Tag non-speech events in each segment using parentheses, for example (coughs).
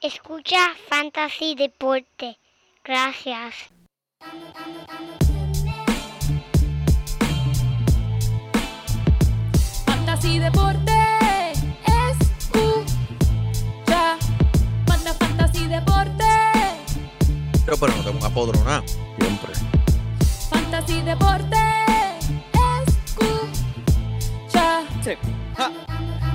Escucha Fantasy Deporte. Gracias. Fantasy Deporte. Escucha. Manda Fantasy Deporte. Pero, pero no tengo un apodronado. Siempre. Fantasy Deporte. Escucha. Sí. Ja.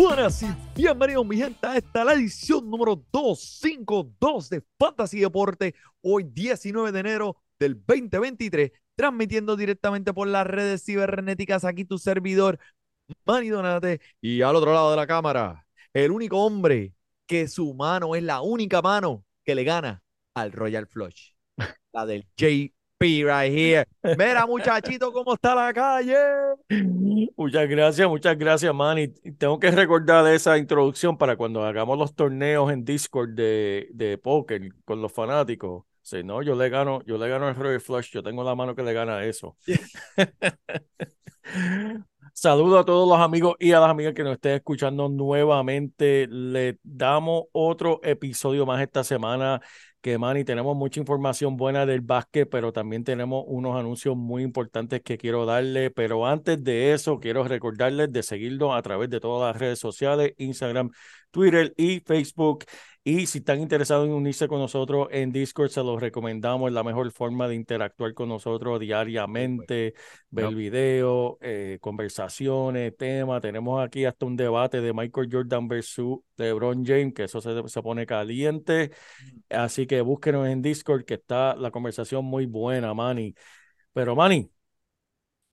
Buenas y bienvenidos mi gente a esta la edición número 252 de Fantasy Deporte, hoy 19 de enero del 2023, transmitiendo directamente por las redes cibernéticas. Aquí tu servidor, Manny Donate, y al otro lado de la cámara, el único hombre que su mano es la única mano que le gana al Royal Flush, la del JP right here. Mira muchachito, ¿cómo está la calle? Muchas gracias, muchas gracias, man. Y tengo que recordar esa introducción para cuando hagamos los torneos en Discord de, de póker con los fanáticos. Si no, yo le gano, yo le gano el Royal Flush, yo tengo la mano que le gana a eso. (laughs) Saludo a todos los amigos y a las amigas que nos estén escuchando nuevamente. Le damos otro episodio más esta semana. Que, Manny, tenemos mucha información buena del básquet, pero también tenemos unos anuncios muy importantes que quiero darle. Pero antes de eso, quiero recordarles de seguirnos a través de todas las redes sociales, Instagram, Twitter y Facebook. Y si están interesados en unirse con nosotros en Discord, se los recomendamos. Es la mejor forma de interactuar con nosotros diariamente, ver Yep. videos, eh, conversaciones, temas. Tenemos aquí hasta un debate de Michael Jordan versus LeBron James, que eso se, se pone caliente. Así que búsquenos en Discord, que está la conversación muy buena, Manny. Pero, Manny,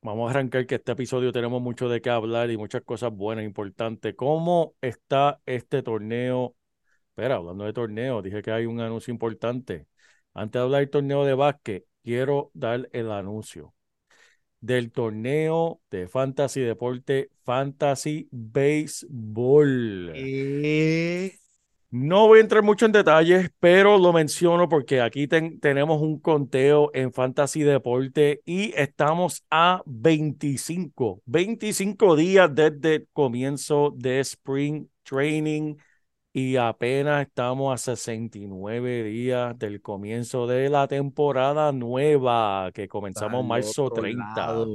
vamos a arrancar que este episodio tenemos mucho de qué hablar y muchas cosas buenas, importantes. ¿Cómo está este torneo? Espera, hablando de torneo, dije que hay un anuncio importante. Antes de hablar del torneo de básquet, quiero dar el anuncio del torneo de Fantasy Deporte Fantasy Baseball. Eh, No voy a entrar mucho en detalles, pero lo menciono porque aquí ten- tenemos un conteo en Fantasy Deporte y estamos a 25, 25 días desde el comienzo de Spring Training y apenas estamos a 69 días del comienzo de la temporada nueva que comenzamos al marzo otro 30. lado.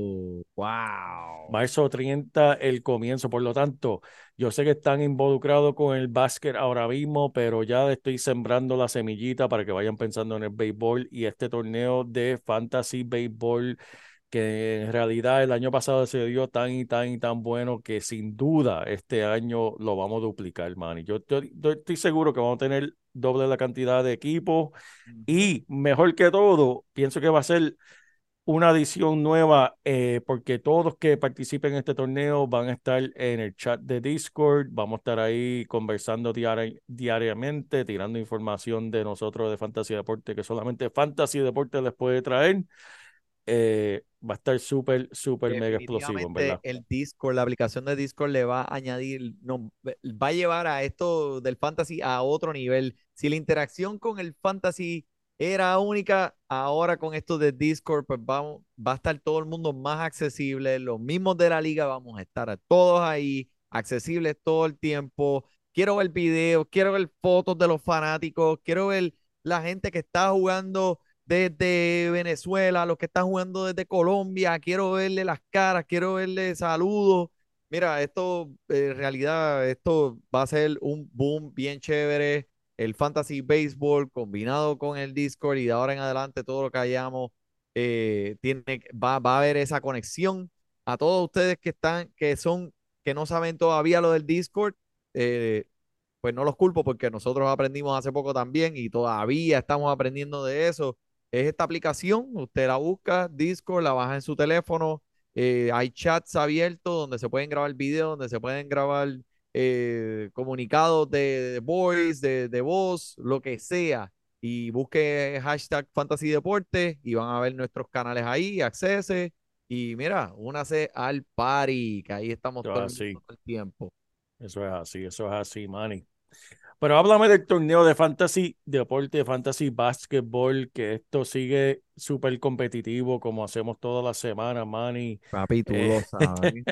Wow. Marzo 30, el comienzo. Por lo tanto, yo sé que están involucrados con el básquet ahora mismo, pero ya estoy sembrando la semillita para que vayan pensando en el béisbol y este torneo de Fantasy Béisbol, que en realidad el año pasado se dio tan y tan y tan bueno que sin duda este año lo vamos a duplicar, man. Y yo estoy, yo estoy seguro que vamos a tener doble la cantidad de equipos y mejor que todo, pienso que va a ser una edición nueva eh, porque todos que participen en este torneo van a estar en el chat de Discord, vamos a estar ahí conversando diari- diariamente, tirando información de nosotros de Fantasy Deporte que solamente Fantasy Deporte les puede traer. Eh, va a estar súper, súper mega explosivo, en verdad. el Discord, la aplicación de Discord le va a añadir, no, va a llevar a esto del fantasy a otro nivel. Si la interacción con el fantasy era única, ahora con esto de Discord, pues vamos, va a estar todo el mundo más accesible. Los mismos de la liga vamos a estar todos ahí, accesibles todo el tiempo. Quiero ver videos, quiero ver fotos de los fanáticos, quiero ver la gente que está jugando desde Venezuela, los que están jugando desde Colombia, quiero verle las caras, quiero verle saludos. Mira, esto eh, en realidad, esto va a ser un boom bien chévere. El fantasy baseball combinado con el Discord y de ahora en adelante todo lo que hayamos eh, tiene, va, va a haber esa conexión. A todos ustedes que están, que son, que no saben todavía lo del Discord, eh, pues no los culpo porque nosotros aprendimos hace poco también y todavía estamos aprendiendo de eso. Es esta aplicación, usted la busca, Discord, la baja en su teléfono, eh, hay chats abiertos donde se pueden grabar videos, donde se pueden grabar eh, comunicados de, de voice, de, de voz, lo que sea. Y busque hashtag Fantasy Deporte y van a ver nuestros canales ahí, accese. Y mira, únase al party, que ahí estamos todo todo el tiempo. Eso es así, eso es así, Manny. Pero háblame del torneo de fantasy, deporte de fantasy basketball, que esto sigue súper competitivo como hacemos todas las semanas, Manny. Papi, tú Eh. lo (laughs) sabes.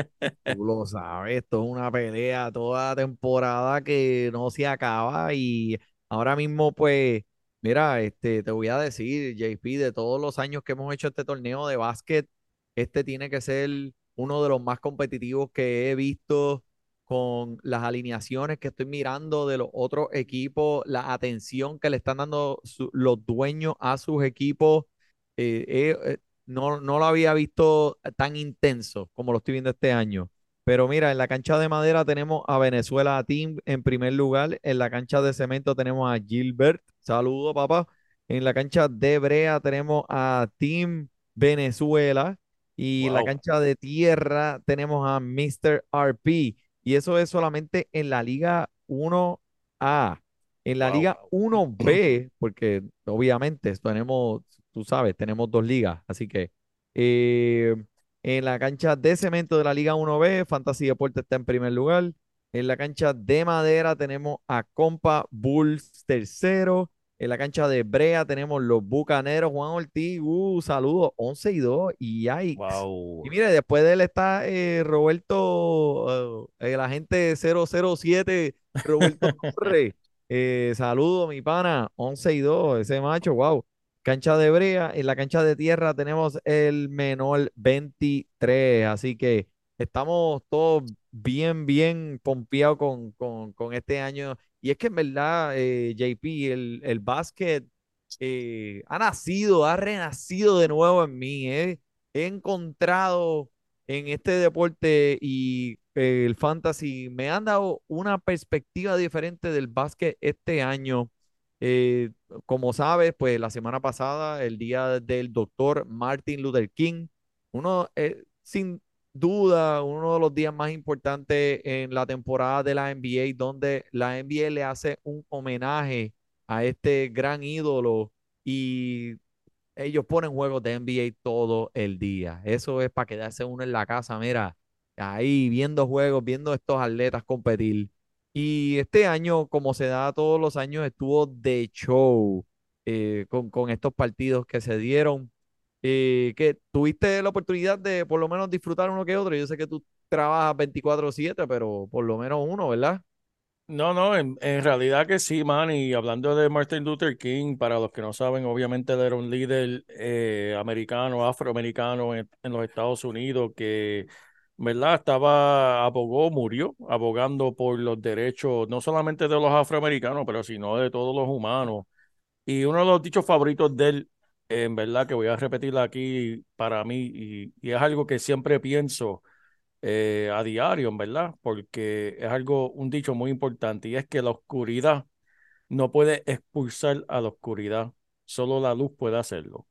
Tú lo sabes. Esto es una pelea toda temporada que no se acaba. Y ahora mismo, pues, mira, este, te voy a decir, JP, de todos los años que hemos hecho este torneo de básquet, este tiene que ser uno de los más competitivos que he visto con las alineaciones que estoy mirando de los otros equipos, la atención que le están dando su- los dueños a sus equipos. eh, eh, eh, no, no lo había visto tan intenso como lo estoy viendo este año. Pero mira, en la cancha de madera tenemos a Venezuela Team en primer lugar. En la cancha de cemento tenemos a Gilbert. Saludo, papá. En la cancha de brea tenemos a Team Venezuela. Y en la cancha de tierra tenemos a Mr. RP. Y eso es solamente en la Liga 1A. En la Wow. Liga 1B, porque obviamente tenemos, tú sabes, tenemos dos ligas. Así que eh, en la cancha de cemento de la Liga 1B, Fantasy Deporte está en primer lugar. En la cancha de madera tenemos a Compa Bulls tercero. En la cancha de brea tenemos los Bucaneros, Juan Ortiz, uh, saludos, 11 y 2. Y yikes. Wow. Y mire, después de él está eh, Roberto, eh, el agente 007, Roberto (laughs) Torres. Eh, saludo, mi pana, 11 y 2, ese macho, wow. Cancha de brea, en la cancha de tierra tenemos el menor 23, así que estamos todos bien, bien pompeados con, con, con este año. Y es que en verdad, eh, JP, el, el básquet eh, ha nacido, ha renacido de nuevo en mí. eh. He encontrado en este deporte y eh, el fantasy, me han dado una perspectiva diferente del básquet este año. Como sabes, pues la semana pasada, el día del doctor Martin Luther King, uno, sin duda, uno de los días más importantes en la temporada de la NBA, donde la NBA le hace un homenaje a este gran ídolo y ellos ponen juegos de NBA todo el día. Eso es para quedarse uno en la casa, mira, ahí viendo juegos, viendo estos atletas competir. Y este año, como se da todos los años, estuvo de show eh, con, con estos partidos que se dieron. Eh, que tuviste la oportunidad de por lo menos disfrutar uno que otro. Yo sé que tú trabajas 24/7, pero por lo menos uno, ¿verdad? No, no, en, realidad que sí, man. Y hablando de Martin Luther King, para los que no saben, obviamente él era un líder eh, americano, afroamericano en, en los Estados Unidos que, ¿verdad? Estaba, abogó, murió, abogando por los derechos, no solamente de los afroamericanos, pero sino de todos los humanos. Y uno de los dichos favoritos de él, en verdad, que voy a repetir aquí para mí, y, y es algo que siempre pienso eh, a diario, en verdad, porque es algo, un dicho muy importante, y es que la oscuridad no puede expulsar a la oscuridad, solo la luz puede hacerlo.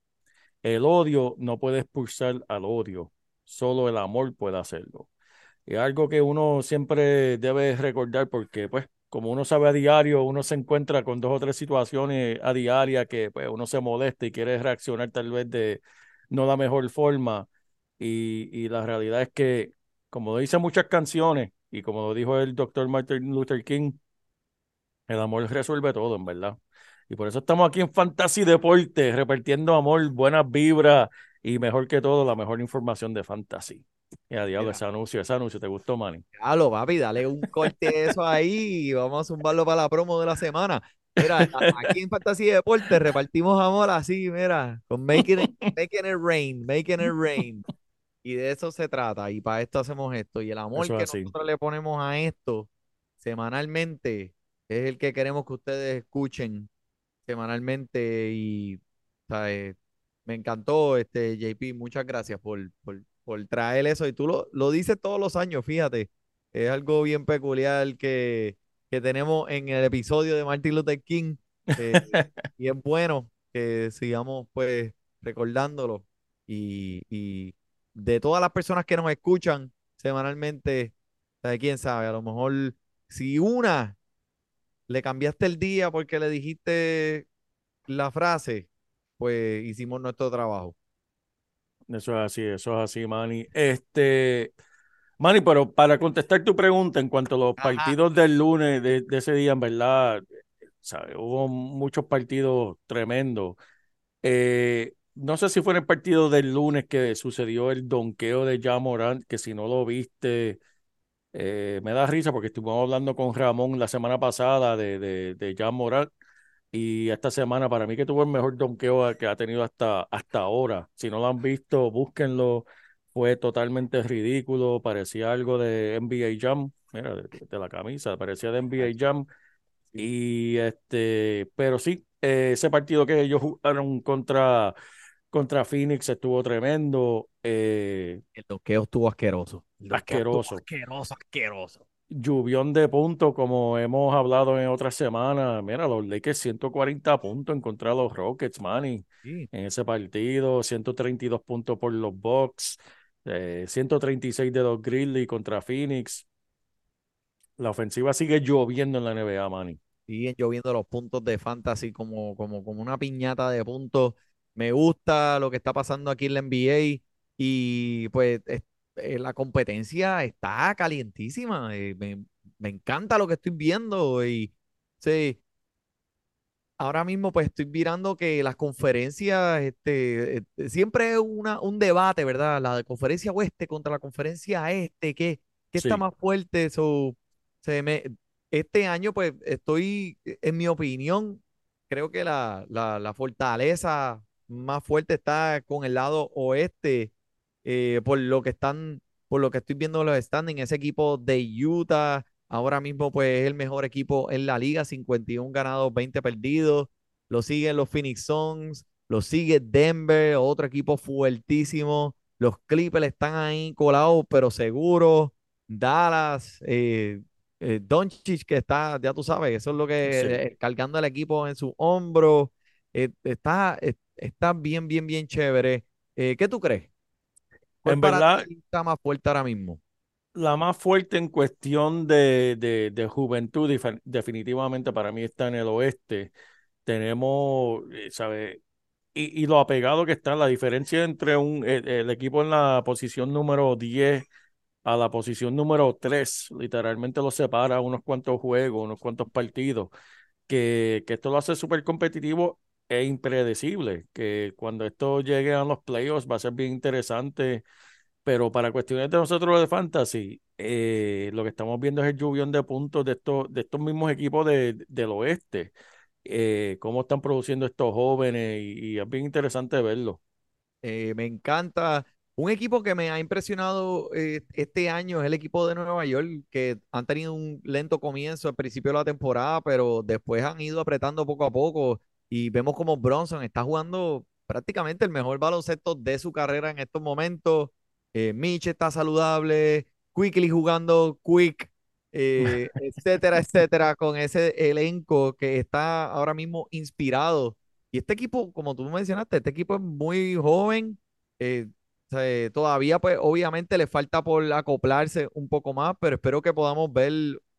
El odio no puede expulsar al odio, solo el amor puede hacerlo. Es algo que uno siempre debe recordar porque, pues, como uno sabe a diario, uno se encuentra con dos o tres situaciones a diaria que, pues, uno se molesta y quiere reaccionar tal vez de no la mejor forma. Y, y la realidad es que, como dicen muchas canciones, y como dijo el doctor Martin Luther King, el amor resuelve todo, en verdad. Y por eso estamos aquí en Fantasy Deporte, repartiendo amor, buenas vibras y mejor que todo, la mejor información de Fantasy. Y a diablo, ese anuncio, ese anuncio, ¿te gustó, Manny? Halo, papi, dale un corte de eso ahí y vamos a zumbarlo para la promo de la semana. Mira, aquí en Fantasy Deporte repartimos amor así, mira, con making it, making it rain, making it rain. Y de eso se trata, y para esto hacemos esto. Y el amor Eso que así. nosotros le ponemos a esto semanalmente es el que queremos que ustedes escuchen semanalmente. Y, ¿sabes? Me encantó, este JP, muchas gracias por, por, por traer eso. Y tú lo, lo dices todos los años, fíjate. Es algo bien peculiar que, que tenemos en el episodio de Martin Luther King. eh, (laughs) y es bueno que sigamos pues recordándolo. Y, y de todas las personas que nos escuchan semanalmente, ¿sabe quién sabe? A lo mejor si una le cambiaste el día porque le dijiste la frase, pues hicimos nuestro trabajo. Eso es así, eso es así, Manny. Este, Manny, pero para contestar tu pregunta en cuanto a los Ajá. partidos del lunes de, de ese día, en verdad, ¿sabe? hubo muchos partidos tremendos. Eh, no sé si fue en el partido del lunes que sucedió el donqueo de Ja Morant, que si no lo viste, eh, me da risa porque estuvimos hablando con Ramón la semana pasada de, de, de Morant y esta semana para mí que tuvo el mejor donqueo que ha tenido hasta, hasta ahora. Si no lo han visto, búsquenlo. Fue totalmente ridículo, parecía algo de NBA Jam, mira, de, de la camisa, parecía de NBA Jam. Y este, pero sí, eh, ese partido que ellos jugaron contra, contra Phoenix estuvo tremendo. eh, El doqueo estuvo asqueroso. Estuvo Asqueroso. Asqueroso, asqueroso. Lluvión de puntos, como hemos hablado en otras semanas. Mira, los Lakers 140 puntos en contra de los Rockets, Manny, Sí. en ese partido, 132 puntos por los Bucks, eh, 136 de los Grizzlies contra Phoenix. La ofensiva sigue lloviendo en la NBA, Manny. Siguen lloviendo los puntos de fantasy como, como, como una piñata de puntos. Me gusta lo que está pasando aquí en la NBA y pues es- eh, la competencia está calientísima. eh, me, me encanta lo que estoy viendo y sí, ahora mismo pues estoy mirando que las conferencias, este, eh, siempre es una, un debate, ¿verdad? La de conferencia oeste contra la conferencia este, ¿qué, qué está más fuerte? So, se me, este año pues estoy, en mi opinión, creo que la, la, la fortaleza más fuerte está con el lado oeste, eh, por lo que están, por lo que estoy viendo los standings, ese equipo de Utah Ahora mismo, pues, es el mejor equipo en la liga, 51 ganados, 20 perdidos. Lo siguen los Phoenix Suns, lo sigue Denver, otro equipo fuertísimo. Los Clippers están ahí colados, pero seguros. Dallas, eh, eh, Doncic, que está, ya tú sabes, eso es lo que Sí. eh, cargando al equipo en su hombro. Eh, está, eh, está bien, bien, bien chévere. Eh, ¿qué tú crees? ¿Cuál En verdad, está más fuerte ahora mismo? la más fuerte en cuestión de, de, de juventud, definitivamente para mí está en el oeste. Tenemos, eh, ¿sabe? Y, y lo apegado que está, la diferencia entre un, el, el equipo en la posición número 10 a la posición número 3, literalmente lo separa unos cuantos juegos, unos cuantos partidos, que, que esto lo hace súper competitivo e impredecible, que cuando esto llegue a los playoffs va a ser bien interesante pero para cuestiones de nosotros de fantasy, eh, lo que estamos viendo es el lluvión de puntos de estos, de estos mismos equipos de, del oeste. Eh, cómo están produciendo estos jóvenes y, es bien interesante verlo. Eh, me encanta. Un equipo que me ha impresionado este año es el equipo de Nueva York, que han tenido un lento comienzo al principio de la temporada, pero después han ido apretando poco a poco y vemos como Bronson está jugando prácticamente el mejor baloncesto de su carrera en estos momentos. Eh, Mitch está saludable, Quickly jugando quick, eh, (laughs) etcétera, etcétera, con ese elenco que está ahora mismo inspirado. Y este equipo, como tú mencionaste, este equipo es muy joven. eh, o sea, eh, todavía, pues, obviamente le falta por acoplarse un poco más, pero espero que podamos ver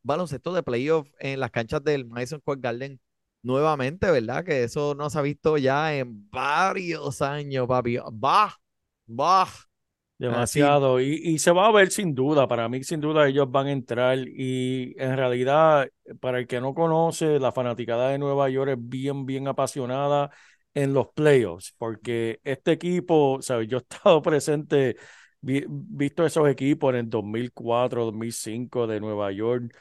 baloncesto de playoff en las canchas del Madison Square Garden nuevamente, ¿verdad? Que eso no se ha visto ya en varios años, papi. Bah, bah. Demasiado. Y, y se va a ver sin duda. Para mí, sin duda, ellos van a entrar. Y en realidad, para el que no conoce, la fanaticada de Nueva York es bien, bien apasionada en los playoffs. Porque este equipo, ¿sabes? Yo he estado (laughs) presente, vi- visto esos equipos en el 2004, 2005 de Nueva York.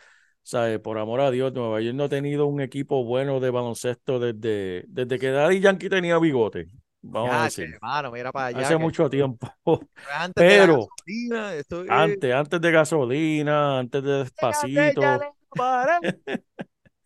¿Sabes? Por amor a Dios, Nueva York no ha tenido un equipo bueno de baloncesto desde, desde que Daddy Yankee tenía bigote. Vamos a decir. hermano, mira para allá. Hace que mucho tiempo. (laughs) antes de la Pero gasolina, esto es- antes, antes de gasolina, antes de despacito, (laughs)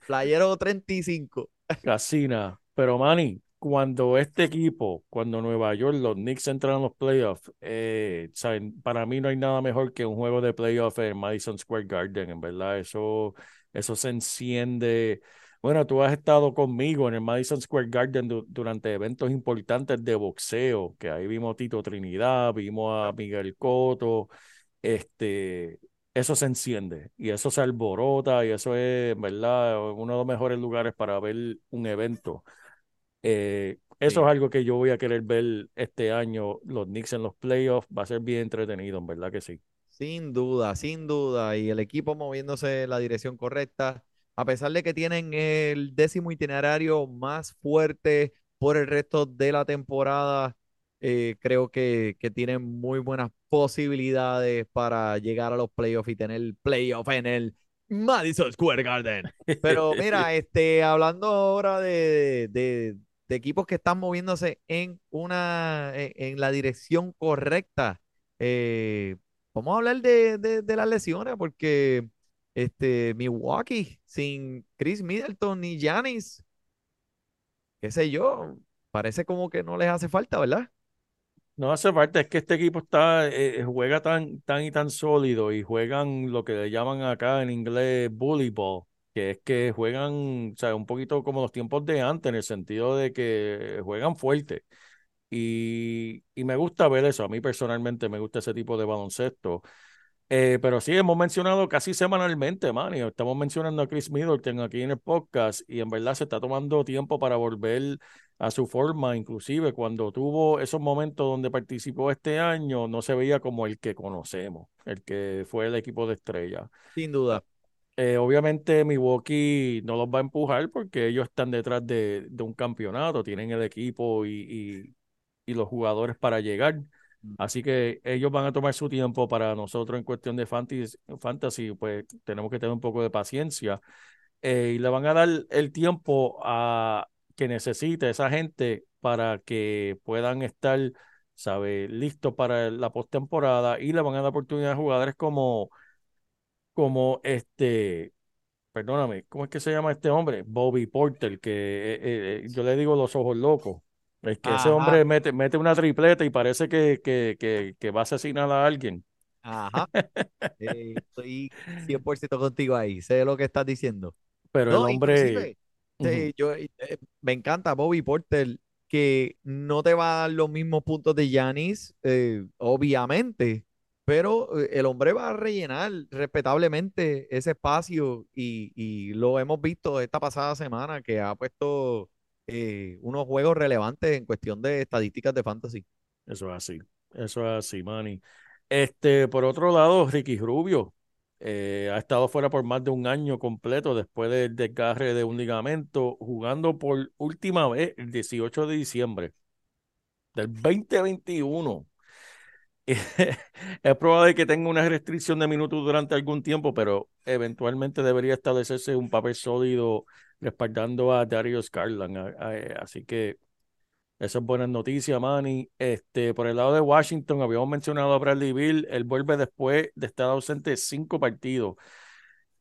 Playero 35. casina. Pero Manny, cuando este equipo, cuando Nueva York, los Knicks entran a los playoffs, eh, saben, para mí no hay nada mejor que un juego de playoffs en Madison Square Garden, en verdad, eso, eso se enciende. Bueno, tú has estado conmigo en el Madison Square Garden du- durante eventos importantes de boxeo, que ahí vimos a Tito Trinidad, vimos a Miguel Cotto, este, eso se enciende y eso se alborota y eso es, ¿verdad? Uno de los mejores lugares para ver un evento. Eh, eso Sí. es algo que yo voy a querer ver este año, los Knicks en los playoffs, va a ser bien entretenido, en verdad que sí. Sin duda, sin duda. Y el equipo moviéndose en la dirección correcta, a pesar de que tienen el décimo itinerario más fuerte por el resto de la temporada, eh, creo que, que tienen muy buenas posibilidades para llegar a los playoffs y tener playoff en el Madison Square Garden. (laughs) Pero mira, este, hablando ahora de, de- equipos que están moviéndose en una, en, en la dirección correcta. eh, Vamos a hablar de, de- las lesiones porque este, Milwaukee sin Chris Middleton ni Giannis, qué sé yo, parece como que no les hace falta, ¿verdad? No hace falta, es que este equipo está, eh, juega tan, tan y tan sólido y juegan lo que le llaman acá en inglés bully ball, que es que juegan, o sea, un poquito como los tiempos de antes, en el sentido de que juegan fuerte. Y, y me gusta ver eso, a mí personalmente me gusta ese tipo de baloncesto. Eh, pero sí, hemos mencionado casi semanalmente, man, y estamos mencionando a Chris Middleton aquí en el podcast y en verdad se está tomando tiempo para volver a su forma, inclusive cuando tuvo esos momentos donde participó este año, no se veía como el que conocemos, el que fue el equipo de estrella. Sin duda. Eh, obviamente Milwaukee no los va a empujar porque ellos están detrás de, de un campeonato, tienen el equipo y, y, y los jugadores para llegar. Así que ellos van a tomar su tiempo para nosotros en cuestión de fantasy, fantasy pues tenemos que tener un poco de paciencia eh, y le van a dar el tiempo a que necesite esa gente para que puedan estar, sabe, listos para la postemporada y le van a dar oportunidad a jugadores como, como este, perdóname, ¿cómo es que se llama este hombre? Bobby Porter, que eh, eh, yo le digo los ojos locos. Es que ese hombre mete, mete una tripleta y parece que, que, que, que va a asesinar a alguien. Ajá. (laughs) Eh, estoy 100% contigo ahí, sé lo que estás diciendo. Pero No, el hombre, Sí, yo, eh, eh, me encanta Bobby Porter, que no te va a dar los mismos puntos de eh, obviamente, pero eh, el hombre va a rellenar respetablemente ese espacio y, lo hemos visto esta pasada semana que ha puesto eh, unos juegos relevantes en cuestión de estadísticas de fantasy. Eso es así, eso es así, Manny. Este, por otro lado, Ricky Rubio eh, ha estado fuera por más de un año completo después del desgarre de un ligamento, jugando por última vez el 18 de diciembre del 2021. (laughs) Es probable que tenga una restricción de minutos durante algún tiempo, pero eventualmente debería establecerse un papel sólido respaldando a Darius Garland. A- Así que eso es buena noticia, Manny. Este, por el lado de Washington, habíamos mencionado a Bradley Bill. Él vuelve después de estar ausente cinco partidos.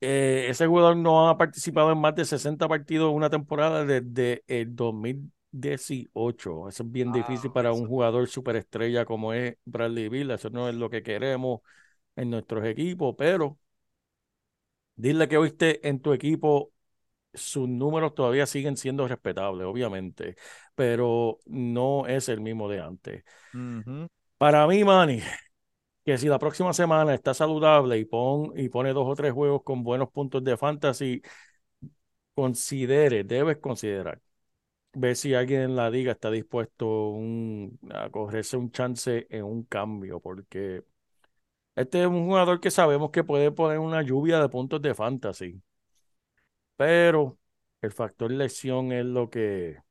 Eh, ese jugador no ha participado en más de 60 partidos en una temporada desde el 2018. Eso es bien difícil Wow, para un jugador superestrella como es Bradley Bill. Eso no es lo que queremos en nuestros equipos, pero dile que oíste en tu equipo sus números todavía siguen siendo respetables, obviamente, pero no es el mismo de antes. Para mí, Manny, que si la próxima semana está saludable y, pon, y pone dos o tres juegos con buenos puntos de fantasy, considere, debes considerar, ver si alguien en la liga está dispuesto un- a cogerse un chance en un cambio, porque este es un jugador que sabemos que puede poner una lluvia de puntos de fantasy, pero el factor lesión es lo que, o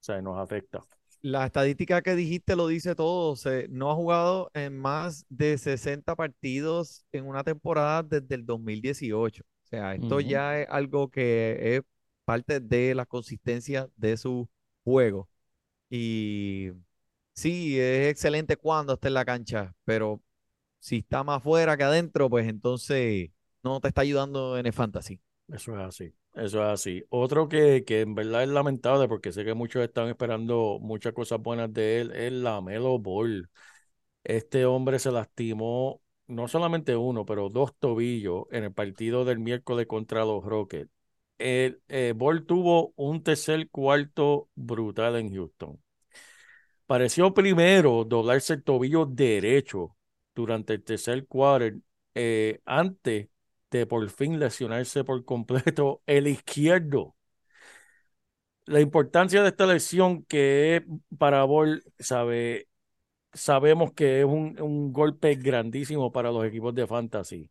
sea, nos afecta. La estadística que dijiste lo dice todo. Se, no ha jugado en más de 60 partidos en una temporada desde el 2018. O sea, esto ya es algo que es parte de la consistencia de su juego. Y sí, es excelente cuando está en la cancha, pero si está más fuera que adentro, pues entonces no te está ayudando en el fantasy. Eso es así, eso es así. Otro que, que en verdad es lamentable porque sé que muchos están esperando muchas cosas buenas de él es la Melo Ball. Este hombre se lastimó no solamente uno, pero dos tobillos en el partido del miércoles contra los Rockets. El, eh, Ball tuvo un tercer cuarto brutal en Houston. Pareció primero doblarse el tobillo derecho durante el tercer quarter eh, antes de por fin lesionarse por completo el izquierdo. La importancia de esta lesión que para Ball, sabe, sabemos que es un, un golpe grandísimo para los equipos de fantasy.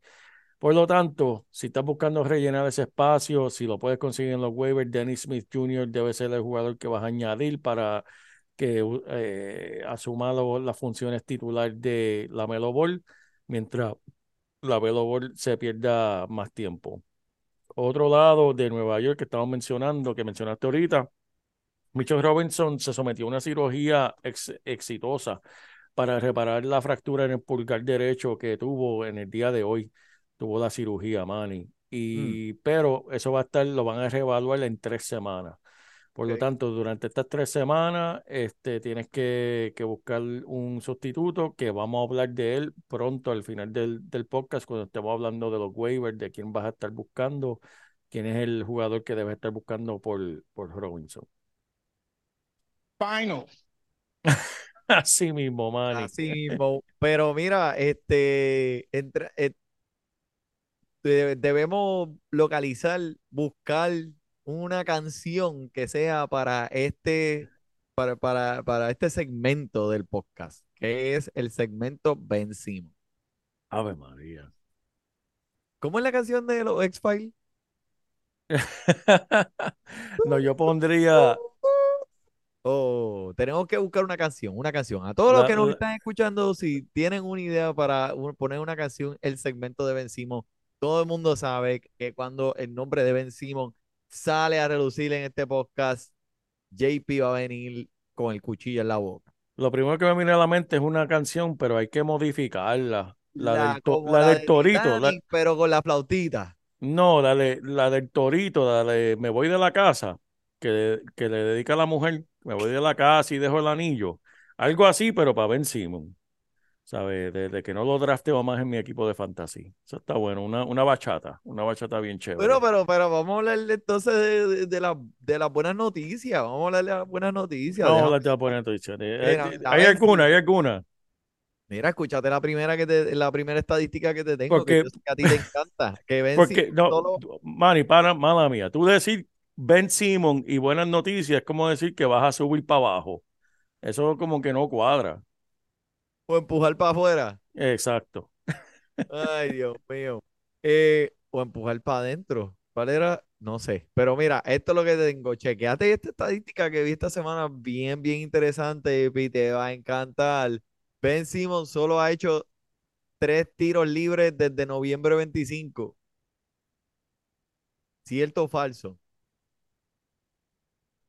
Por lo tanto, si estás buscando rellenar ese espacio, si lo puedes conseguir en los waivers, Dennis Smith Jr. debe ser el jugador que vas a añadir para que eh, asuma las funciones titular de la Melo Ball, mientras la Melo Ball se pierda más tiempo. Otro lado de Nueva York que estamos mencionando, que mencionaste ahorita, Mitchell Robinson se sometió a una cirugía ex- exitosa para reparar la fractura en el pulgar derecho que tuvo en el día de hoy. Tuvo la cirugía, Manny. Y, Pero eso va a estar, lo van a reevaluar en tres semanas. Por lo tanto, durante estas tres semanas, este, tienes que, que buscar un sustituto que vamos a hablar de él pronto al final del, del podcast, cuando estemos hablando de los waivers, de quién vas a estar buscando, quién es el jugador que debes estar buscando por, por Robinson. Final. (laughs) Así mismo, Manny. Así mismo. Pero mira, este, de- debemos localizar, buscar una canción que sea para este, para, para, para este segmento del podcast, que es el segmento Ben Simmons. Ave María. ¿Cómo es la canción de los X-Files? (laughs) No, yo pondría Oh, tenemos que buscar una canción, una canción. A todos los que nos la- están escuchando, si tienen una idea para poner una canción, el segmento de Ben Simmons, todo el mundo sabe que cuando el nombre de Ben Simmons sale a relucir en este podcast, JP va a venir con el cuchillo en la boca. Lo primero que me viene a la mente es una canción, pero hay que modificarla. La, del, to- como la la del de torito. Titanic, pero con la flautita. no, la, de- la del torito, la de Me voy de la casa, que, que le dedica a la mujer. Me voy de la casa y dejo el anillo. Algo así, pero para Ben Simon. ¿Sabes? Desde que no lo drafteo más en mi equipo de fantasy. Eso está bueno. Una, una bachata. Una bachata bien chévere. Pero, pero, pero vamos a hablar entonces de, de, de la- de las buenas noticias. Vamos a hablar de las buenas noticias. Vamos a hablar de la buena noticia. Eh, eh, Hay alguna, hay alguna. Mira, escúchate la primera que te, la primera estadística que te tengo, Porque- que que a ti te encanta. Que (laughs) Ben Porque, no, solo- Manny, para, mala mía. Tú decir Ben Simon y buenas noticias es como decir que vas a subir para abajo. Eso como que no cuadra. O empujar para afuera. Exacto. Ay, Dios mío. Eh, o empujar para adentro. ¿Cuál era? No sé. Pero mira, esto es lo que te tengo. Chequeate esta estadística que vi esta semana, bien, bien interesante, y te va a encantar. Ben Simmons solo ha hecho tres tiros libres desde noviembre 25. ¿Cierto o falso?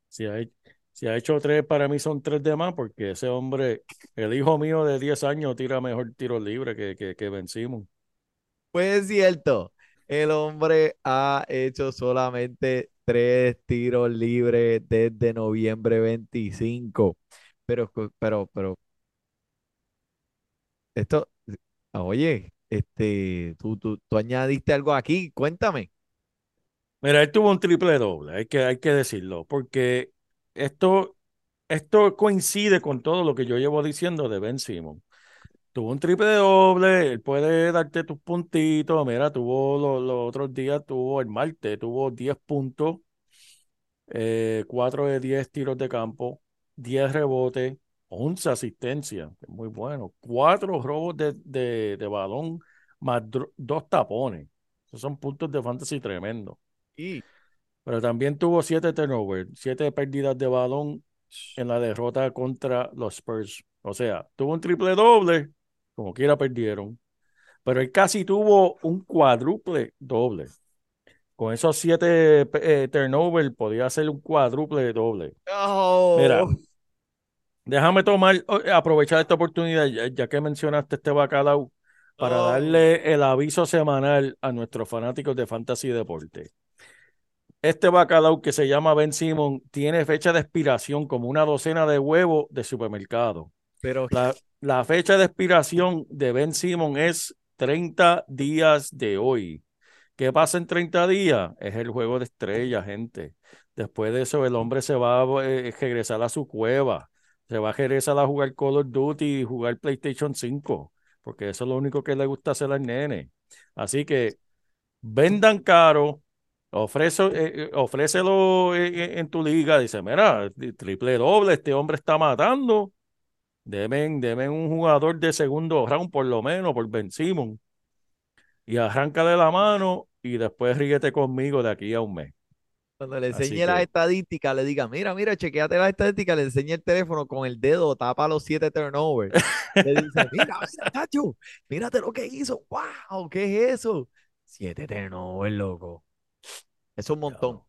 Si ha, he- si ha hecho tres, para mí son tres de más, porque ese hombre, el hijo mío de 10 años, tira mejor tiro libre que, que, que Ben Simon. Pues es cierto. El hombre ha hecho solamente tres tiros libres desde noviembre 25. Pero, pero, pero, esto, oye, este, tú, tú, tú añadiste algo aquí, cuéntame. Mira, él tuvo un triple doble, hay que, hay que decirlo, porque esto, esto coincide con todo lo que yo llevo diciendo de Ben Simon. Tuvo un triple doble, él puede darte tus puntitos. Mira, tuvo los, los otros días, tuvo el martes, tuvo 10 puntos, eh, 4 de 10 tiros de campo, 10 rebotes, 11 asistencias, muy bueno, 4 robos de, de, de balón, más 2 tapones. Esos son puntos de fantasy tremendos. Y Pero también tuvo 7 turnovers, 7 pérdidas de balón en la derrota contra los Spurs. O sea, tuvo un triple doble, como quiera perdieron, pero él casi tuvo un cuádruple doble. Con esos 7 eh, turnovers podía hacer un cuádruple doble. oh, Mira, déjame tomar, oh, aprovechar esta oportunidad, ya, ya que mencionaste este bacalao, para Oh. darle el aviso semanal a nuestros fanáticos de Fantasy Deporte. Este bacalao que se llama Ben Simon tiene fecha de expiración como una docena de huevos de supermercado. pero La, la fecha de expiración de Ben Simon es 30 días de hoy. ¿Qué pasa en 30 días? Es el juego de estrellas, gente. Después de eso, el hombre se va a eh, regresar a su cueva. Se va a regresar a jugar Call of Duty y jugar PlayStation 5. Porque eso es lo único que le gusta hacer al nene. Así que vendan caro, ofrece, eh, eh, ofrécelo en, en tu liga. Dice, mira, triple doble, este hombre está matando. Deben, deben un jugador de segundo round por lo menos, por Ben Simon. Y arranca de la mano y después ríguete conmigo de aquí a un mes. Cuando le enseñe las estadísticas, le diga, mira, mira, chequeate las estadísticas, le enseñe el teléfono con el dedo, tapa los siete turnovers. Le dice, (laughs) mira, mira, Tacho, mírate lo que hizo. ¡Wow! ¿Qué es eso? Siete turnovers, loco. Es un montón.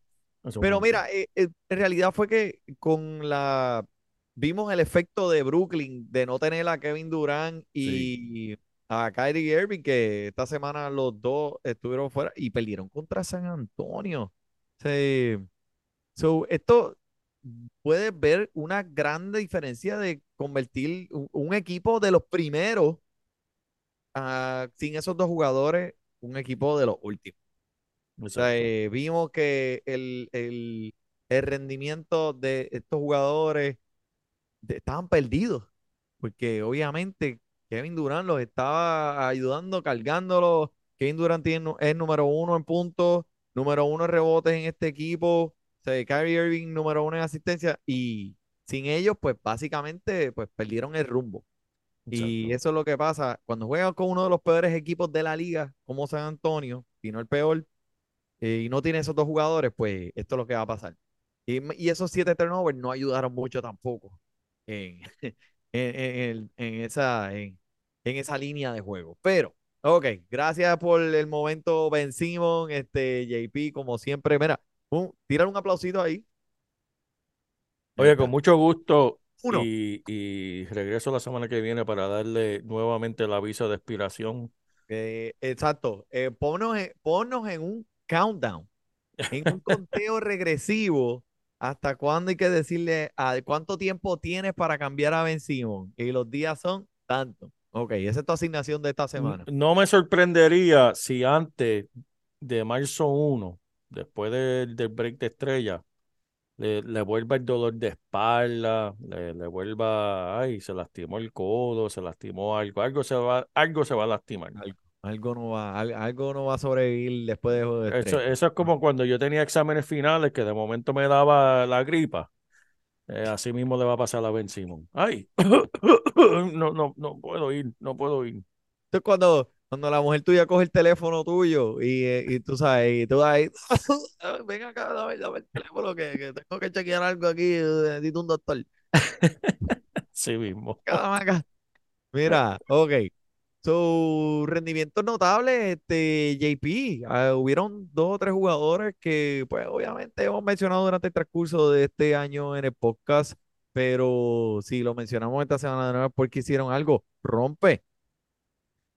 Es un Pero montón. mira, eh, eh, en realidad fue que con la vimos el efecto de Brooklyn de no tener a Kevin Durant y a Kyrie Irving, que esta semana los dos estuvieron fuera y perdieron contra San Antonio. Sí. So, esto puedes ver una gran diferencia de convertir un, un equipo de los primeros a, sin esos dos jugadores, un equipo de los últimos. O sea, eh, vimos que el, el- el rendimiento de estos jugadores de- estaban perdidos, porque obviamente Kevin Durant los estaba ayudando, cargándolos. Kevin Durant tiene es número uno en puntos, número uno en rebotes en este equipo. O sea, Kyrie Irving número uno en asistencia y sin ellos, pues básicamente, pues perdieron el rumbo. Y eso es lo que pasa cuando juegan con uno de los peores equipos de la liga, como San Antonio, y no el peor, eh, y no tiene esos dos jugadores, pues esto es lo que va a pasar. Y, y esos siete turnovers no ayudaron mucho tampoco en, (laughs) en, en en esa, en, en esa línea de juego. Pero, ok, gracias por el momento, Ben Simon, este, JP, como siempre. Mira, un, tirar un aplausito ahí. Oye, con mucho gusto Uno. y, y regreso la semana que viene para darle nuevamente el aviso de expiración. Eh, exacto. Eh, ponnos, ponnos en un countdown, en un (laughs) conteo regresivo, hasta cuándo hay que decirle a cuánto tiempo tienes para cambiar a Ben Simon. Y los días son tanto. Ok, esa es tu asignación de esta semana. No me sorprendería si antes de marzo 1, después del, del break de estrella, le, le vuelva el dolor de espalda, le, le vuelva, ay, se lastimó el codo, se lastimó algo, algo se va, algo se va a lastimar. Algo, algo no va, al- algo no va a sobrevivir después de de Eso, eso es como cuando yo tenía exámenes finales que de momento me daba la gripa. Eh, así mismo le va a pasar a Ben Simon. Ay, (coughs) no, no, no puedo ir, no puedo ir. Entonces, cuando, cuando la mujer tuya coge el teléfono tuyo y, eh, y tú sabes, y tú ahí, (coughs) ven acá, dame, dame el teléfono que, que tengo que chequear algo aquí, eh, necesito un doctor. (laughs) Sí mismo. Mira, ok. Su rendimiento notable, este JP. ah, hubieron dos o tres jugadores que, pues, obviamente hemos mencionado durante el transcurso de este año en el podcast, pero si lo mencionamos esta semana de nuevo porque hicieron algo. Rompe.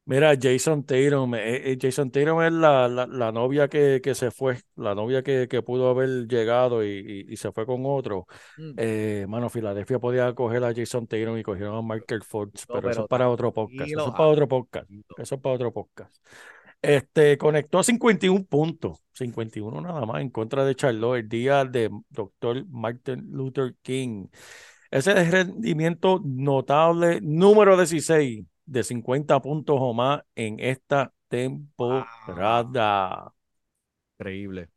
Mira, Jason Tatum, eh, eh, Jason Tatum es la, la, la novia que, que se fue, la novia que, que pudo haber llegado y, y- y se fue con otro. Mm. Eh, mano, Filadelfia podía coger a Jason Tatum y cogieron a Michael No, pero eso es para otro podcast, eso es para otro podcast, eso es para otro podcast. Este, conectó 51 puntos, 51 nada más en contra de Charlotte el día de Dr. Martin Luther King. Ese es rendimiento notable, número 16 de 50 puntos o más en esta temporada. Increíble.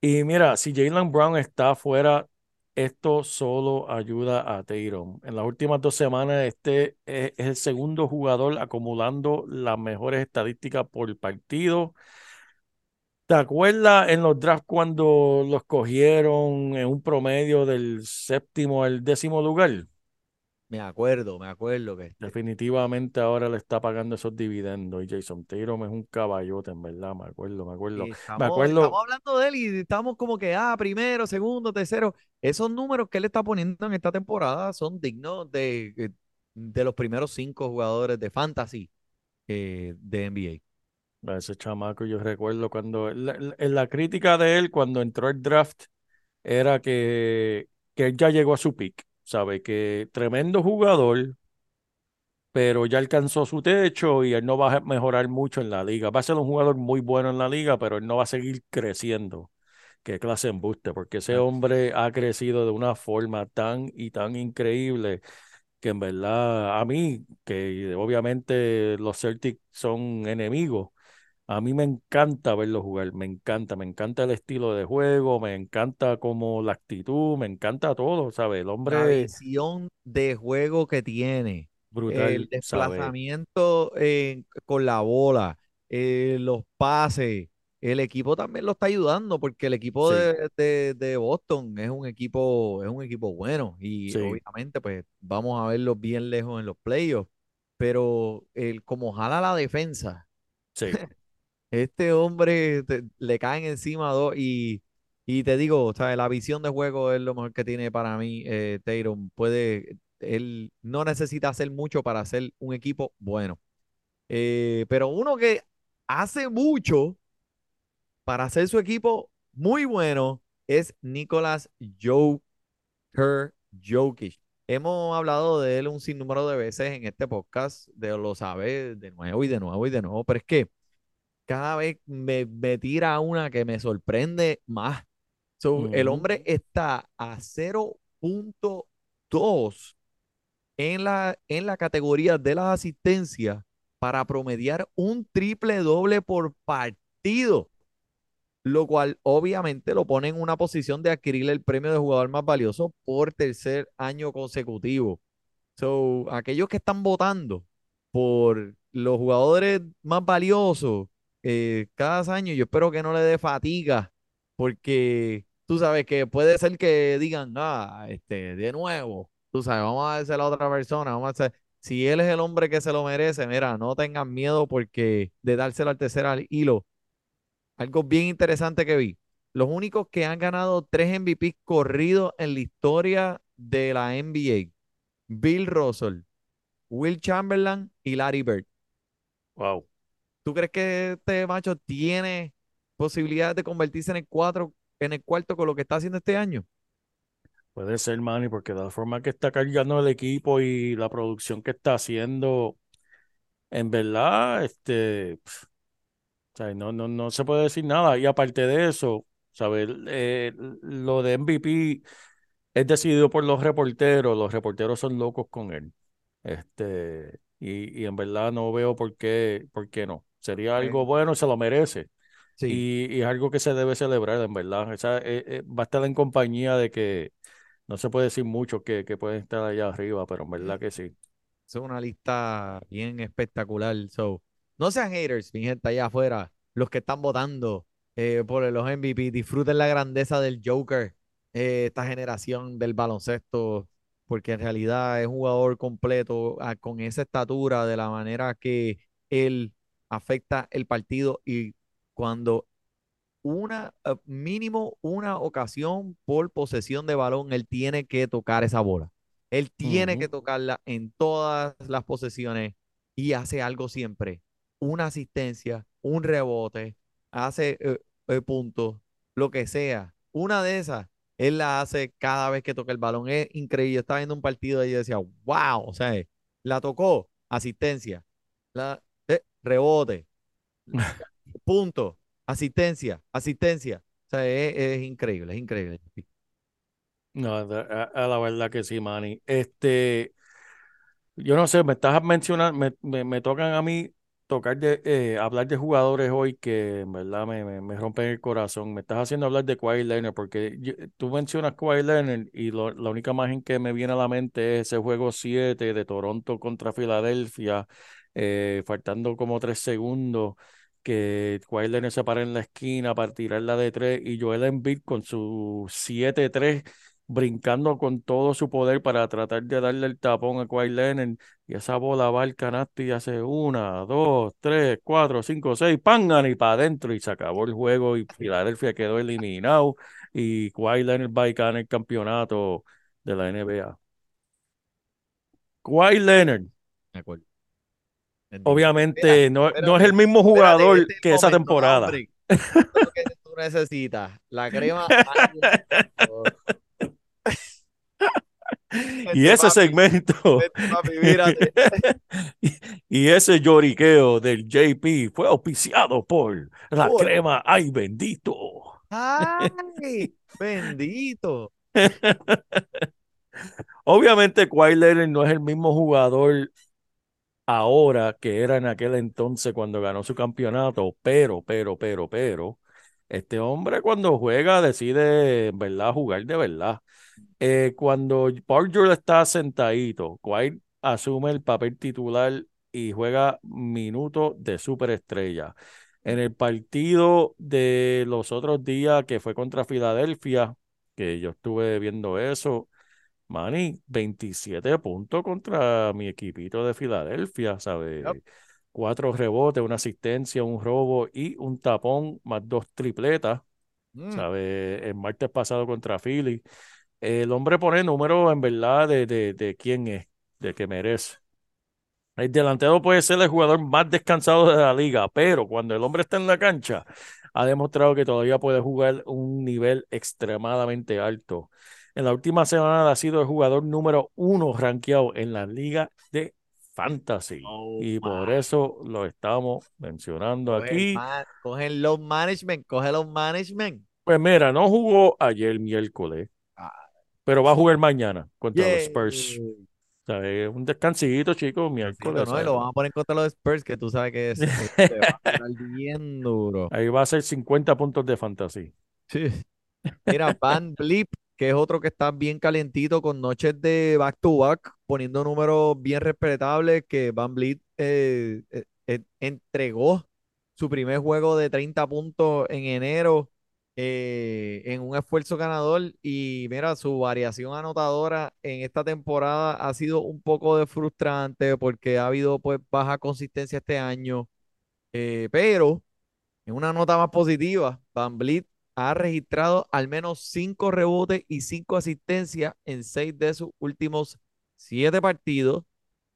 Y mira, si Jalen Brown está afuera, esto solo ayuda a Tatum. En las últimas dos semanas, este es, es el segundo jugador acumulando las mejores estadísticas por partido. ¿Te acuerdas en los drafts cuando los cogieron en un promedio del séptimo al décimo lugar? Me acuerdo, me acuerdo que Definitivamente ahora le está pagando esos dividendos y Jason Tatum es un caballote, en verdad, me acuerdo, me acuerdo. Y Me estamos, acuerdo, estamos hablando de él y estamos como que, ah, primero, segundo, tercero. Esos números que él está poniendo en esta temporada son dignos de, eh, de los primeros cinco jugadores de fantasy eh, de NBA. a ese chamaco, yo recuerdo cuando, la, la- la crítica de él cuando entró el draft era que, que él ya llegó a su peak, ¿sabe? Que tremendo jugador, pero ya alcanzó su techo y él no va a mejorar mucho en la liga. Va a ser un jugador muy bueno en la liga, pero él no va a seguir creciendo. Qué clase de embuste, porque ese hombre ha crecido de una forma tan y tan increíble que en verdad a mí, que obviamente los Celtics son enemigos, A mí me encanta verlo jugar, me encanta, me encanta el estilo de juego, me encanta como la actitud, me encanta todo, ¿sabes? El La hombre visión de juego que tiene, brutal, el desplazamiento eh, con la bola, eh, los pases, el equipo también lo está ayudando porque el equipo Sí, de, de- de Boston es un equipo, es un equipo bueno y sí, obviamente pues vamos a verlos bien lejos en los playoffs, pero el, como jala la defensa. sí, Este hombre le caen encima dos y, y te digo, o sea, la visión de juego es lo mejor que tiene para mí eh. Puede, él no necesita hacer mucho para ser un equipo bueno. Eh, pero uno que hace mucho para hacer su equipo muy bueno es Nicolas Joker Jokic. Hemos hablado de él un sinnúmero de veces en este podcast, de lo sabe de nuevo y de nuevo y de nuevo, pero es que cada vez me, me tira una que me sorprende más. So, el hombre está a 0.2 en la, en la categoría de las asistencias para promediar un triple doble por partido, lo cual obviamente lo pone en una posición de adquirir el premio de jugador más valioso por tercer año consecutivo. So, aquellos que están votando por los jugadores más valiosos eh, cada año, yo espero que no le dé fatiga, porque tú sabes que puede ser que digan, ah, este, de nuevo, tú sabes, vamos a a la otra persona, vamos a hacer, si él es el hombre que se lo merece, mira, no tengan miedo porque de dárselo al tercer al hilo. Algo bien interesante que vi. Los únicos que han ganado tres MVP corridos en la historia de la NBA. Bill Russell, Will Chamberlain y Larry Bird. wow. ¿Tú crees que este macho tiene posibilidades de convertirse en el cuatro, en el cuarto con lo que está haciendo este año? Puede ser, Manny, porque de la forma que está cargando el equipo y la producción que está haciendo, en verdad, este, o sea, no, no, no se puede decir nada. Y aparte de eso, ¿sabes? Eh, lo de MVP es decidido por los reporteros, los reporteros son locos con él. Este, y, y en verdad no veo por qué, por qué no. Sería algo bueno, se lo merece. sí, Y, y es algo que se debe celebrar, en verdad. Esa, eh, eh, va a estar en compañía de que no se puede decir mucho que, que pueden estar allá arriba, pero en verdad que sí. es una lista bien espectacular. So, no sean haters, mi gente allá afuera, los que están votando eh, por los MVP, disfruten la grandeza del Joker, esta generación del baloncesto, porque en realidad es un jugador completo ah, con esa estatura, de la manera que él afecta el partido y cuando una, eh, mínimo una ocasión por posesión de balón, él tiene que tocar esa bola. Él tiene que tocarla en todas las posesiones y hace algo siempre. Una asistencia, un rebote, hace eh, eh, puntos, lo que sea. Una de esas, él la hace cada vez que toca el balón. Es increíble. Yo estaba viendo un partido y yo decía, wow, o sea, la tocó, asistencia, la, rebote, (laughs) punto, asistencia, asistencia. O sea, es, es increíble, es increíble. No, a la verdad que sí, Manny. Este, yo no sé, me estás mencionando, me, me, me tocan a mí tocar de, eh, hablar de jugadores hoy que en verdad me, me, me rompen el corazón. Me estás haciendo hablar de Kawhi Leonard porque yo- tú mencionas Kawhi Leonard y lo- la única imagen que me viene a la mente es ese juego 7 de Toronto contra Filadelfia, eh, faltando como tres segundos, que Leonard se para en la esquina para tirarla de tres y Joel Embiid con su 7-3 brincando con todo su poder para tratar de darle el tapón a Kawhi Leonard y esa bola va al canasto y hace una, dos, tres, cuatro, cinco, seis, pangan y para adentro y se acabó el juego y Filadelfia quedó eliminado y Kawhi Leonard va y gana el campeonato de la NBA. Kawhi Leonard, Me acuerdo. Obviamente no, no es el mismo jugador este que esa temporada. hombre. Esto es lo que tú necesitas. La crema. (laughs) Y Este ese papi, segmento este (laughs) y, ese lloriqueo del JP fue auspiciado por la Por- crema Ay Bendito. ¡Ay! Bendito. (laughs) Obviamente Leonard no es el mismo jugador ahora que era en aquel entonces cuando ganó su campeonato, pero, pero, pero, pero, este hombre cuando juega decide, verdad, jugar de verdad. Eh, cuando Paul George está sentadito, Kawhi asume el papel titular y juega minutos de superestrella. En el partido de los otros días que fue contra Filadelfia, que yo estuve viendo eso, Manny, 27 puntos contra mi equipito de Filadelfia, ¿sabes? Yep. Cuatro rebotes, una asistencia, un robo y un tapón, más dos tripletas, Mm, ¿sabes? El martes pasado contra Philly. El hombre pone números en verdad de, de, de quién es, de que merece. El delantero puede ser el jugador más descansado de la liga, pero cuando el hombre está en la cancha, ha demostrado que todavía puede jugar un nivel extremadamente alto. En la última semana ha sido el jugador número uno rankeado en la liga de Fantasy. Oh, y por eso lo estamos mencionando Coge aquí. ma- coge el load management, coge load management. Pues mira, no jugó ayer miércoles, Ah. pero va a jugar mañana contra los. Spurs. O sea, es un descansito, chicos, miércoles. Descansito, ¿no? Y lo van a poner contra los Spurs, que tú sabes que es, (laughs) se va a bien duro. Ahí va a ser 50 puntos de fantasy. Sí. Mira, Van Blip, que es otro que está bien calientito con noches de back to back, poniendo números bien respetables, que Van Blip eh, eh, eh, entregó su primer juego de 30 puntos en enero eh, en un esfuerzo ganador. Y mira, su variación anotadora en esta temporada ha sido un poco de frustrante porque ha habido pues baja consistencia este año, eh, pero en una nota más positiva, Van Vliet ha registrado al menos cinco rebotes y cinco asistencias en seis de sus últimos siete partidos.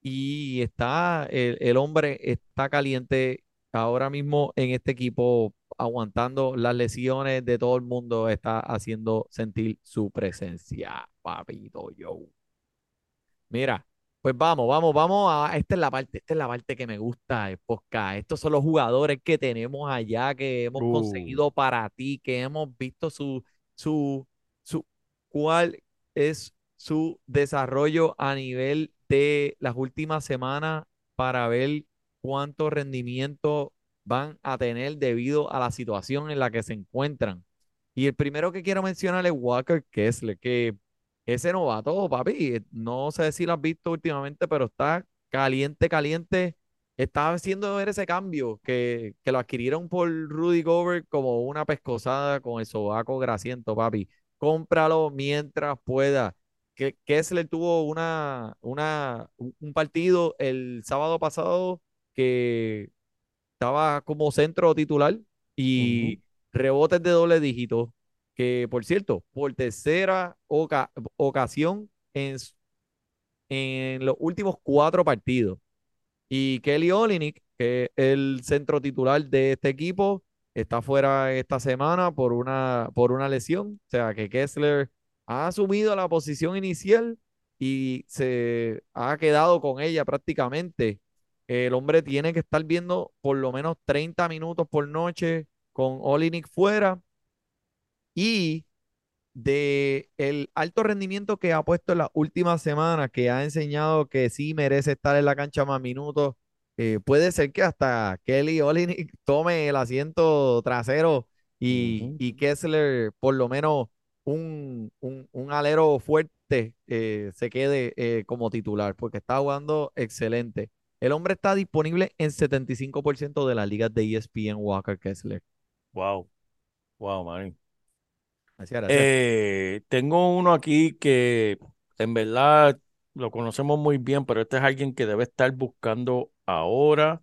Y está, el, hombre está caliente ahora mismo en este equipo, aguantando las lesiones de todo el mundo, está haciendo sentir su presencia, papito yo. Mira, pues vamos, vamos, vamos a, esta es la parte, esta es la parte que me gusta de podcast. Estos son los jugadores que tenemos allá, que hemos Uh. conseguido para ti, que hemos visto su, su, su, cuál es su desarrollo a nivel de las últimas semanas para ver cuánto rendimiento van a tener debido a la situación en la que se encuentran. Y el primero que quiero mencionar es Walker Kessler, que ese novato, papi, no sé si lo has visto últimamente, pero está caliente, caliente. Está haciendo ver ese cambio que, que lo adquirieron por Rudy Gobert como una pescosada con el sobaco grasiento, papi. Cómpralo mientras pueda. Que Kessler tuvo una, una, un un partido el sábado pasado que estaba como centro titular y rebotes de doble dígito, que por cierto, por tercera oca- ocasión en, los últimos cuatro partidos. Y Kelly Olynyk, que es el centro titular de este equipo, está fuera esta semana por una, por una lesión. O sea que Kessler ha asumido la posición inicial y se ha quedado con ella prácticamente. El hombre tiene que estar viendo por lo menos 30 minutos por noche con Olynyk fuera y de el alto rendimiento que ha puesto en las últimas semanas, que ha enseñado que sí merece estar en la cancha más minutos, eh, puede ser que hasta Kelly Olynyk (laughs) tome el asiento trasero y, y Kessler por lo menos un, un, un alero fuerte eh, se quede eh, como titular, porque está jugando excelente. El hombre está disponible en 75% de las ligas de ESPN Walker Kessler. Wow. Wow, man. Eh, tengo uno aquí que en verdad lo conocemos muy bien, pero este es alguien que debe estar buscando ahora,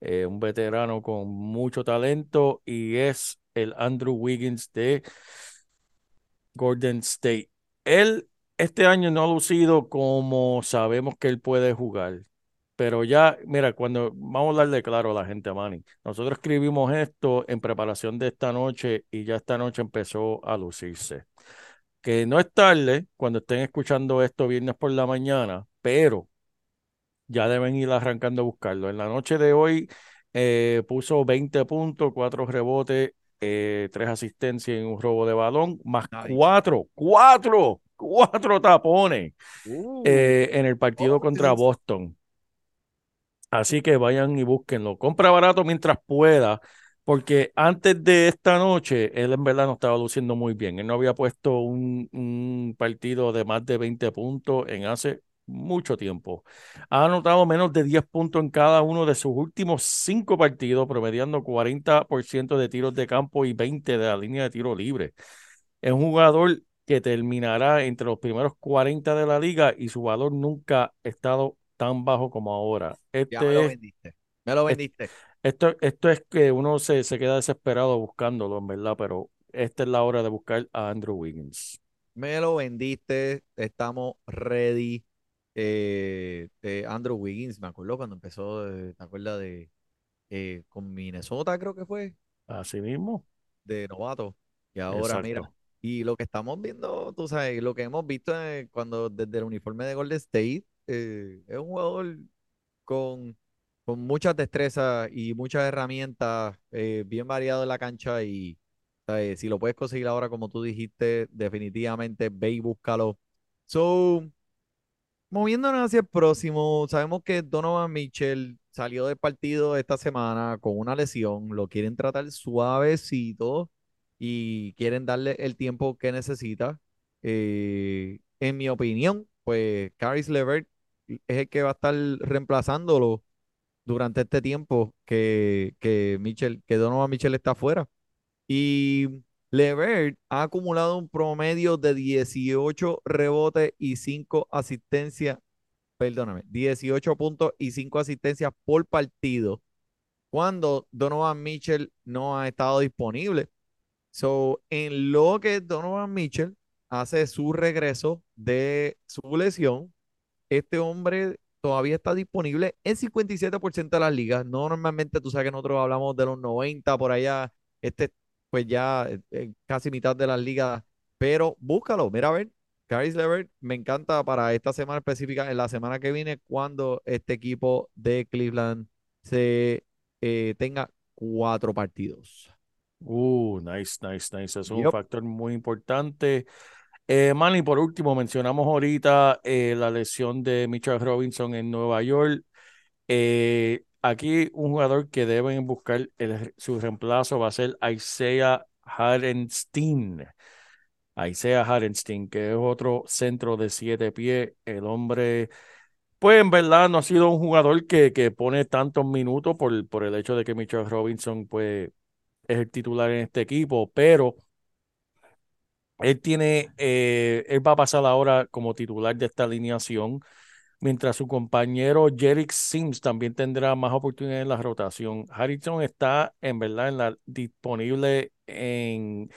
eh, un veterano con mucho talento y es el Andrew Wiggins de Golden State. Él este año no ha lucido como sabemos que él puede jugar, pero ya, mira, cuando vamos a darle claro a la gente, Manny, nosotros escribimos esto en preparación de esta noche y ya esta noche empezó a lucirse. Que no es tarde cuando estén escuchando esto viernes por la mañana, pero ya deben ir arrancando a buscarlo. En la noche de hoy eh, puso 20 puntos, 4 rebotes, eh, 3 asistencias y un robo de balón, más Nice. 4, 4, 4 tapones Uh, eh, en el partido Oh, contra Boston. Así que vayan y búsquenlo. Compra barato mientras pueda, porque antes de esta noche, él en verdad no estaba luciendo muy bien. Él no había puesto un, un partido de más de 20 puntos en hace mucho tiempo. Ha anotado menos de 10 puntos en cada uno de sus últimos cinco partidos, promediando 40% de tiros de campo y 20 de la línea de tiro libre. Es un jugador que terminará entre los primeros 40 de la liga y su valor nunca ha estado tan bajo como ahora. Este Ya me lo es, vendiste. Me lo vendiste. esto, esto es que uno se, se queda desesperado buscándolo, en verdad, pero esta es la hora de buscar a Andrew Wiggins. Me lo vendiste. Estamos ready. Eh, eh, Andrew Wiggins, me acuerdo cuando empezó, eh, ¿te acuerdas de con Minnesota, creo que fue, Así mismo. de novato? Y ahora, mira, y lo que estamos viendo, tú sabes, lo que hemos visto cuando desde el uniforme de Golden State, eh, es un jugador con, con muchas destrezas y muchas herramientas, eh, bien variado en la cancha y si lo puedes conseguir ahora, como tú dijiste, definitivamente ve y búscalo. So, moviéndonos hacia el próximo, sabemos que Donovan Mitchell salió del partido esta semana con una lesión, lo quieren tratar suavecito y quieren darle el tiempo que necesita. Eh, en mi opinión, pues Caris LeVert es el que va a estar reemplazándolo durante este tiempo que, que Mitchell, que Donovan Mitchell está afuera. Y LeVert ha acumulado un promedio de 18 rebotes y 5 asistencias, perdóname, 18 puntos y 5 asistencias por partido cuando Donovan Mitchell no ha estado disponible. So, en lo que Donovan Mitchell hace su regreso de su lesión, este hombre todavía está disponible en 57% de las ligas. No normalmente tú sabes que nosotros hablamos de los 90 por allá. Este, pues ya eh, eh, casi mitad de las ligas. Pero búscalo, mira a ver. Caris LeVert me encanta para esta semana específica, en la semana que viene, cuando este equipo de Cleveland se eh, tenga cuatro partidos. Uh, nice, nice, nice. Eso es un factor muy importante. Eh, Manny, por último, mencionamos ahorita eh, la lesión de Mitchell Robinson en Nueva York. Eh, aquí un jugador que deben buscar su reemplazo va a ser Isaiah Hardenstein. Isaiah Hardenstein, que es otro centro de siete pies. El hombre, pues en verdad no ha sido un jugador que, que pone tantos minutos por, por el hecho de que Mitchell Robinson, pues, es el titular en este equipo, pero él tiene, eh, él va a pasar ahora como titular de esta alineación, mientras su compañero Jerick Sims también tendrá más oportunidades en la rotación. Harrison está en verdad disponible en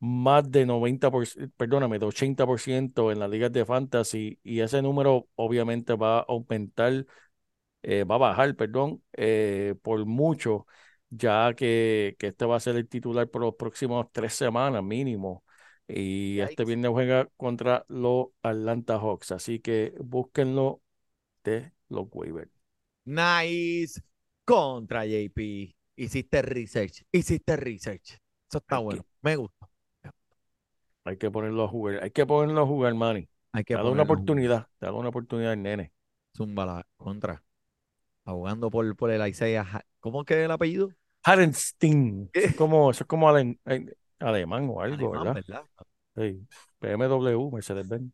más de 90%, perdóname, de 80% en las ligas de fantasy y ese número obviamente va a aumentar, eh, va a bajar, perdón, eh, por mucho, ya que, que este va a ser el titular por los próximos tres semanas mínimo. Y este viernes juega contra los Atlanta Hawks, así que búsquenlo de los waivers. Nice contra JP. Hiciste research, hiciste research. Eso está Hay que- bueno, me gusta. Hay que ponerlo a jugar, hay que ponerlo a jugar, Manny. Hay que Dale una oportunidad, dale una oportunidad al nene. Zumba la contra. Abogando por, por el Isaiah. ¿Cómo que es el apellido? Hardenstein. Eso es como, eso es como ale- eh, alemán o algo, Alemán, ¿verdad? ¿verdad? Sí. BMW, Mercedes-Benz.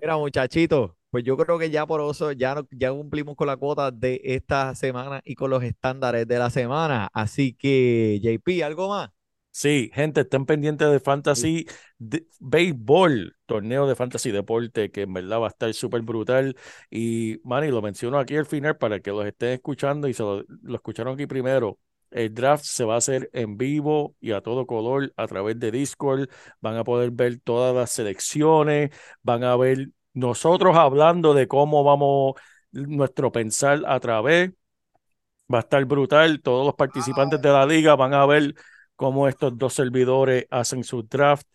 Mira, muchachitos, pues yo creo que ya por eso ya, ya cumplimos con la cuota de esta semana y con los estándares de la semana. Así que, JP, ¿algo más? Sí, gente, estén pendientes de Fantasy de, Béisbol, torneo de Fantasy Deporte, que en verdad va a estar súper brutal. Y, Manny, lo menciono aquí al final para que los estén escuchando y se lo, lo escucharon aquí primero. El draft se va a hacer en vivo y a todo color a través de Discord. Van a poder ver todas las selecciones, van a ver nosotros hablando de cómo vamos nuestro pensar a través. Va a estar brutal. Todos los participantes de la liga van a ver cómo estos dos servidores hacen su draft.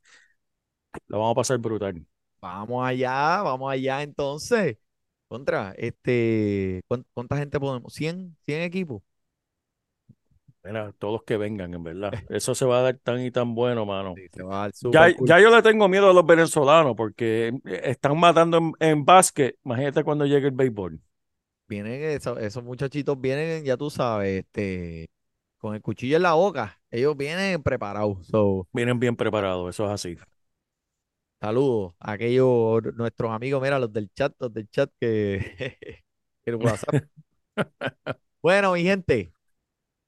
Lo vamos a pasar brutal. Vamos allá, vamos allá entonces. Contra, este, ¿cuán- ¿cuánta gente podemos? ¿100? ¿100 equipos? Mira, todos que vengan, en verdad. Eso se va a dar tan y tan bueno, mano. Sí, se va a dar Ya, súper cool. ya yo le tengo miedo a los venezolanos porque están matando en, en básquet. Imagínate cuando llegue el béisbol. vienen esos, esos muchachitos vienen, ya tú sabes, este, con el cuchillo en la boca. Ellos vienen preparados. So, Vienen bien preparados, eso es así. saludos a aquellos nuestros amigos, mira, los del chat, los del chat que (laughs) el (laughs) WhatsApp. Bueno, mi gente,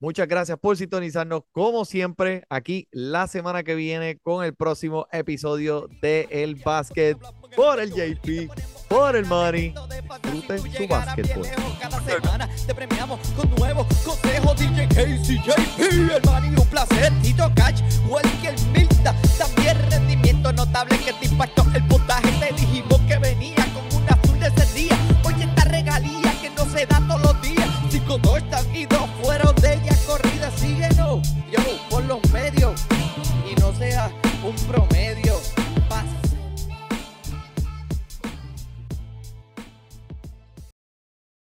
Muchas gracias por sintonizarnos, como siempre, aquí la semana que viene con el próximo episodio de El Básquet por el JP, por el Money. Disfruten su básquetbol. Cada. DJ JP, el Money, un placer. También rendimiento notable que te impactó el puntaje. Te dijimos que venía con un azul de ese. Oye, esta regalía que no se da todos los días yo, por los medios y no sea un promedio.